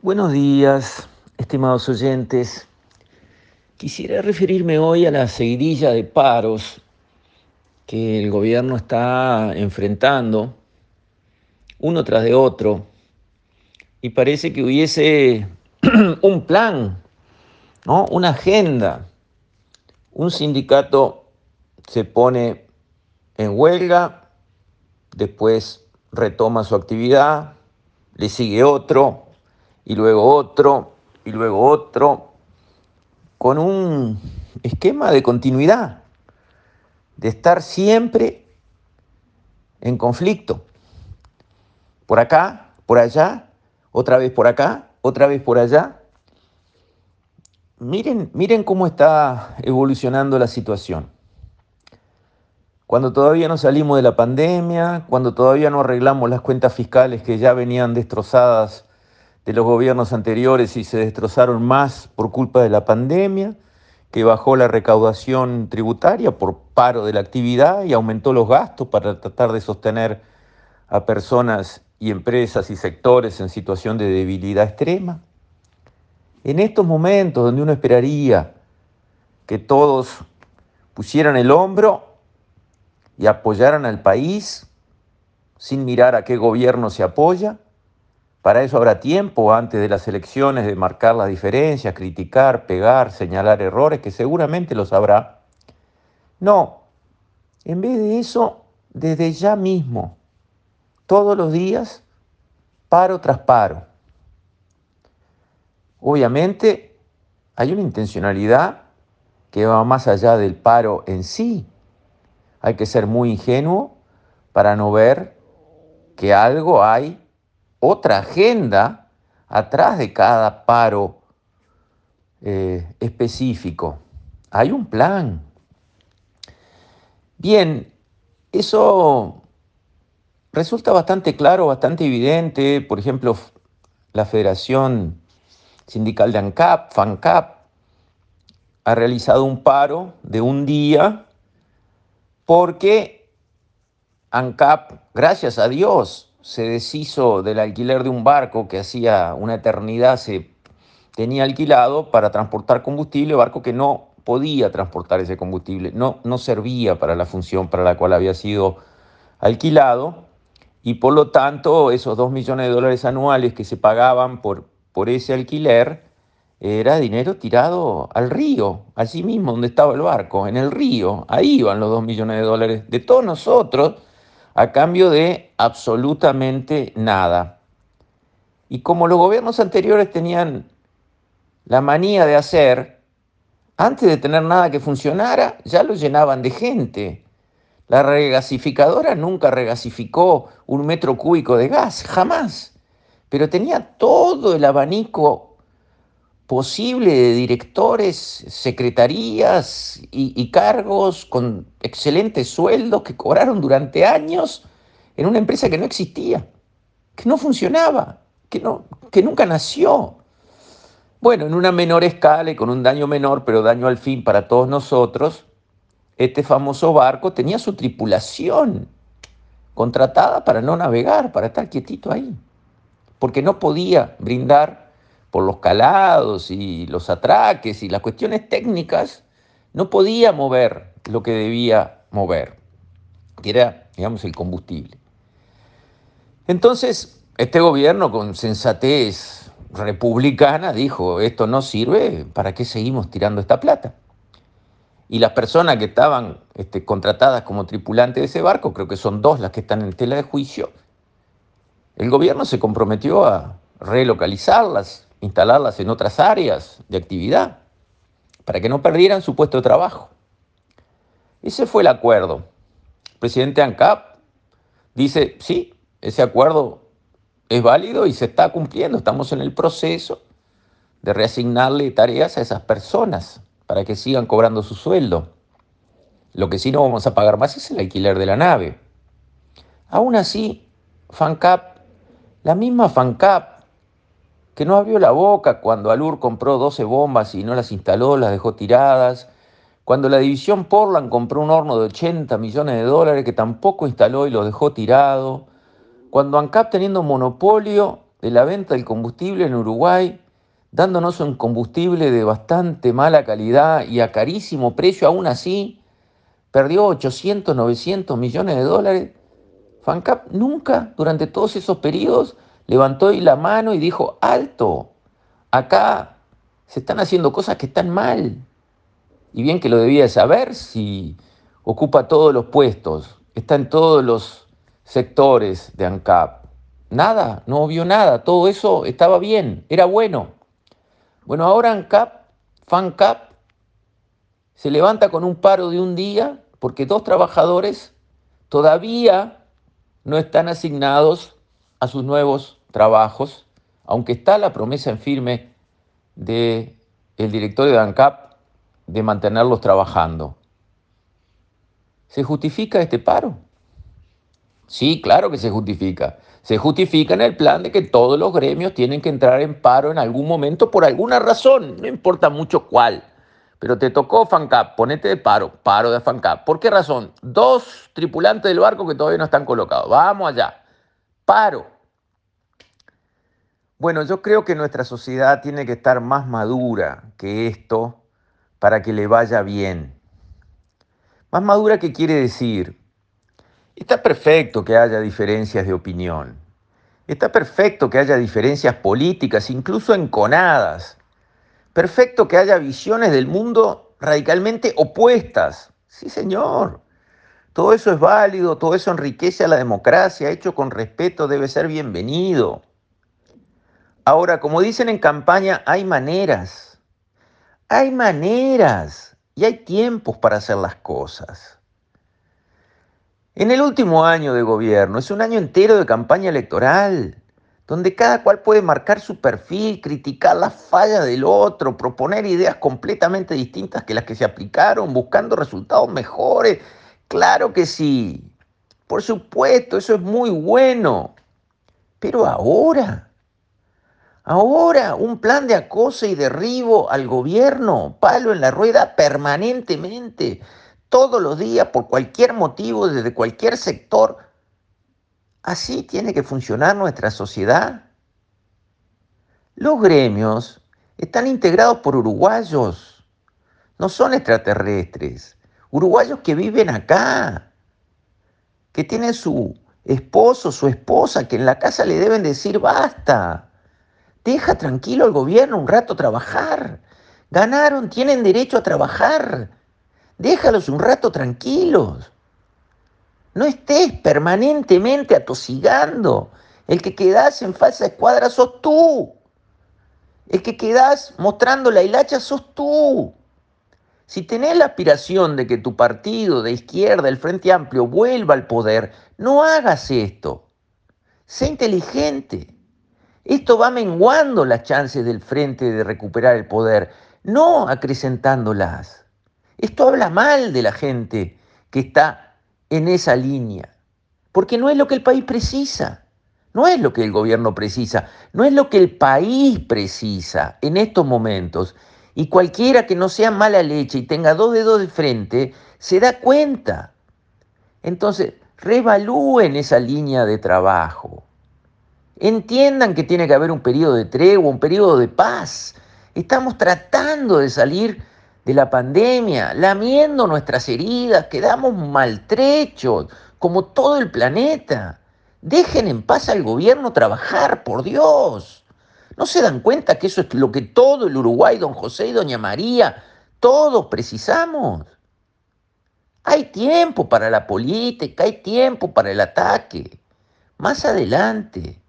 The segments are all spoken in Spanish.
Buenos días, estimados oyentes. Quisiera referirme hoy a la seguidilla de paros que el gobierno está enfrentando, uno tras de otro, y parece que hubiese un plan, ¿no? una agenda. Un sindicato se pone en huelga, después retoma su actividad, le sigue otro, y luego otro, y luego otro, con un esquema de continuidad, de estar siempre en conflicto. Por acá, por allá, otra vez por acá, otra vez por allá. Miren, miren cómo está evolucionando la situación. Cuando todavía no salimos de la pandemia, cuando todavía no arreglamos las cuentas fiscales que ya venían destrozadas de los gobiernos anteriores y se destrozaron más por culpa de la pandemia, que bajó la recaudación tributaria por paro de la actividad y aumentó los gastos para tratar de sostener a personas y empresas y sectores en situación de debilidad extrema. En estos momentos donde uno esperaría que todos pusieran el hombro y apoyaran al país sin mirar a qué gobierno se apoya, para eso habrá tiempo antes de las elecciones de marcar las diferencias, criticar, pegar, señalar errores, que seguramente los habrá. No, en vez de eso, desde ya mismo, todos los días, paro tras paro. Obviamente hay una intencionalidad que va más allá del paro en sí. Hay que ser muy ingenuo para no ver que algo hay otra agenda atrás de cada paro eh, específico. Hay un plan. Bien, eso resulta bastante claro, bastante evidente. Por ejemplo, la Federación Sindical de ANCAP, FANCAP, ha realizado un paro de un día porque ANCAP, gracias a Dios, se deshizo del alquiler de un barco que hacía una eternidad se tenía alquilado para transportar combustible, barco que no podía transportar ese combustible, no, no servía para la función para la cual había sido alquilado. Y por lo tanto esos dos millones de dólares anuales que se pagaban por, por ese alquiler era dinero tirado al río, allí mismo donde estaba el barco, en el río, ahí iban los dos millones de dólares de todos nosotros a cambio de absolutamente nada. Y como los gobiernos anteriores tenían la manía de hacer, antes de tener nada que funcionara, ya lo llenaban de gente. La regasificadora nunca regasificó un metro cúbico de gas, jamás. Pero tenía todo el abanico posible de directores, secretarías y, cargos con excelentes sueldos que cobraron durante años en una empresa que no existía, que no funcionaba, que, no, que nunca nació. Bueno, en una menor escala y con un daño menor, pero daño al fin para todos nosotros, este famoso barco tenía su tripulación contratada para no navegar, para estar quietito ahí, porque no podía brindar por los calados y los atraques y las cuestiones técnicas, no podía mover lo que debía mover, que era, digamos, el combustible. Entonces, este gobierno con sensatez republicana dijo, esto no sirve, ¿para qué seguimos tirando esta plata? Y las personas que estaban este, contratadas como tripulantes de ese barco, creo que son dos las que están en tela de juicio, el gobierno se comprometió a relocalizarlas, instalarlas en otras áreas de actividad, para que no perdieran su puesto de trabajo. Ese fue el acuerdo. El presidente ANCAP dice, sí, ese acuerdo es válido y se está cumpliendo, estamos en el proceso de reasignarle tareas a esas personas para que sigan cobrando su sueldo. Lo que sí no vamos a pagar más es el alquiler de la nave. Aún así, FANCAP, la misma FANCAP que no abrió la boca cuando Alur compró 12 bombas y no las instaló, las dejó tiradas, cuando la división Portland compró un horno de 80 millones de dólares que tampoco instaló y lo dejó tirado, cuando ANCAP teniendo monopolio de la venta del combustible en Uruguay, dándonos un combustible de bastante mala calidad y a carísimo precio, aún así, perdió 800, 900 millones de dólares. FANCAP nunca, durante todos esos periodos, levantó la mano y dijo, alto, acá se están haciendo cosas que están mal. Y bien que lo debía saber si ocupa todos los puestos, está en todos los sectores de ANCAP. Nada, no vio nada, todo eso estaba bien, era bueno. Bueno, ahora ANCAP, FANCAP, se levanta con un paro de un día porque dos trabajadores todavía no están asignados a sus nuevos trabajos, aunque está la promesa en firme del el directorio de ANCAP de mantenerlos trabajando. ¿Se justifica este paro? Sí, claro que se justifica. Se justifica en el plan de que todos los gremios tienen que entrar en paro en algún momento por alguna razón, no importa mucho cuál. Pero te tocó FANCAP, ponete de paro, paro de FANCAP. ¿Por qué razón? Dos tripulantes del barco que todavía no están colocados. Vamos allá. Paro. Bueno, yo creo que nuestra sociedad tiene que estar más madura que esto para que le vaya bien. Más madura, ¿qué quiere decir? Está perfecto que haya diferencias de opinión. Está perfecto que haya diferencias políticas, incluso enconadas. Perfecto que haya visiones del mundo radicalmente opuestas. Sí, señor. Todo eso es válido, todo eso enriquece a la democracia, hecho con respeto debe ser bienvenido. Ahora, como dicen en campaña, hay maneras. Hay maneras y hay tiempos para hacer las cosas. En el último año de gobierno es un año entero de campaña electoral, donde cada cual puede marcar su perfil, criticar la falla del otro, proponer ideas completamente distintas que las que se aplicaron, buscando resultados mejores. Claro que sí. Por supuesto, eso es muy bueno. Pero ahora, Ahora un plan de acoso y derribo al gobierno, palo en la rueda permanentemente, todos los días, por cualquier motivo, desde cualquier sector. ¿Así tiene que funcionar nuestra sociedad? Los gremios están integrados por uruguayos, no son extraterrestres, uruguayos que viven acá, que tienen su esposo, su esposa, que en la casa le deben decir basta Deja tranquilo al gobierno un rato trabajar. Ganaron, tienen derecho a trabajar. Déjalos un rato tranquilos. No estés permanentemente atosigando. El que quedás en falsa escuadra sos tú. El que quedás mostrando la hilacha sos tú. Si tenés la aspiración de que tu partido de izquierda, el Frente Amplio, vuelva al poder, no hagas esto. Sé inteligente. Esto va menguando las chances del frente de recuperar el poder, no acrecentándolas. Esto habla mal de la gente que está en esa línea, porque no es lo que el país precisa, no es lo que el gobierno precisa, no es lo que el país precisa en estos momentos. Y cualquiera que no sea mala leche y tenga dos dedos de frente, se da cuenta. Entonces, revalúen esa línea de trabajo. Entiendan que tiene que haber un periodo de tregua, un periodo de paz. Estamos tratando de salir de la pandemia, lamiendo nuestras heridas, quedamos maltrechos, como todo el planeta. Dejen en paz al gobierno trabajar, por Dios. ¿No se dan cuenta que eso es lo que todo el Uruguay, don José y doña María, todos precisamos? Hay tiempo para la política, hay tiempo para el ataque. Más adelante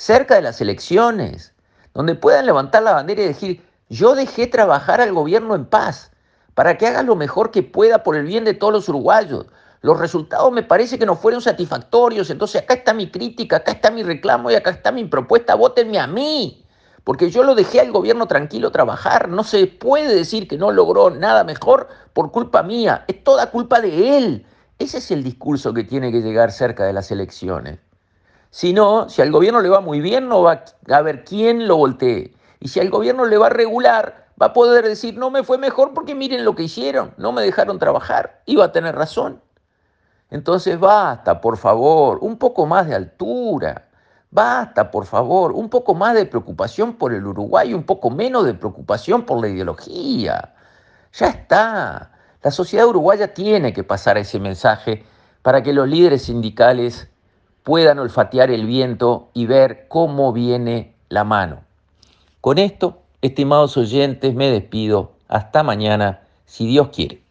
cerca de las elecciones, donde puedan levantar la bandera y decir, yo dejé trabajar al gobierno en paz, para que haga lo mejor que pueda por el bien de todos los uruguayos. Los resultados me parece que no fueron satisfactorios, entonces acá está mi crítica, acá está mi reclamo y acá está mi propuesta, votenme a mí, porque yo lo dejé al gobierno tranquilo trabajar, no se puede decir que no logró nada mejor por culpa mía, es toda culpa de él. Ese es el discurso que tiene que llegar cerca de las elecciones. Si no, si al gobierno le va muy bien, no va a haber quién lo voltee. Y si al gobierno le va regular, va a poder decir, no me fue mejor porque miren lo que hicieron, no me dejaron trabajar. Y va a tener razón. Entonces basta, por favor, un poco más de altura, Basta, por favor, un poco más de preocupación por el Uruguay, un poco menos de preocupación por la ideología. Ya está. La sociedad uruguaya tiene que pasar ese mensaje para que los líderes sindicales puedan olfatear el viento y ver cómo viene la mano. Con esto, estimados oyentes, me despido. Hasta mañana, si Dios quiere.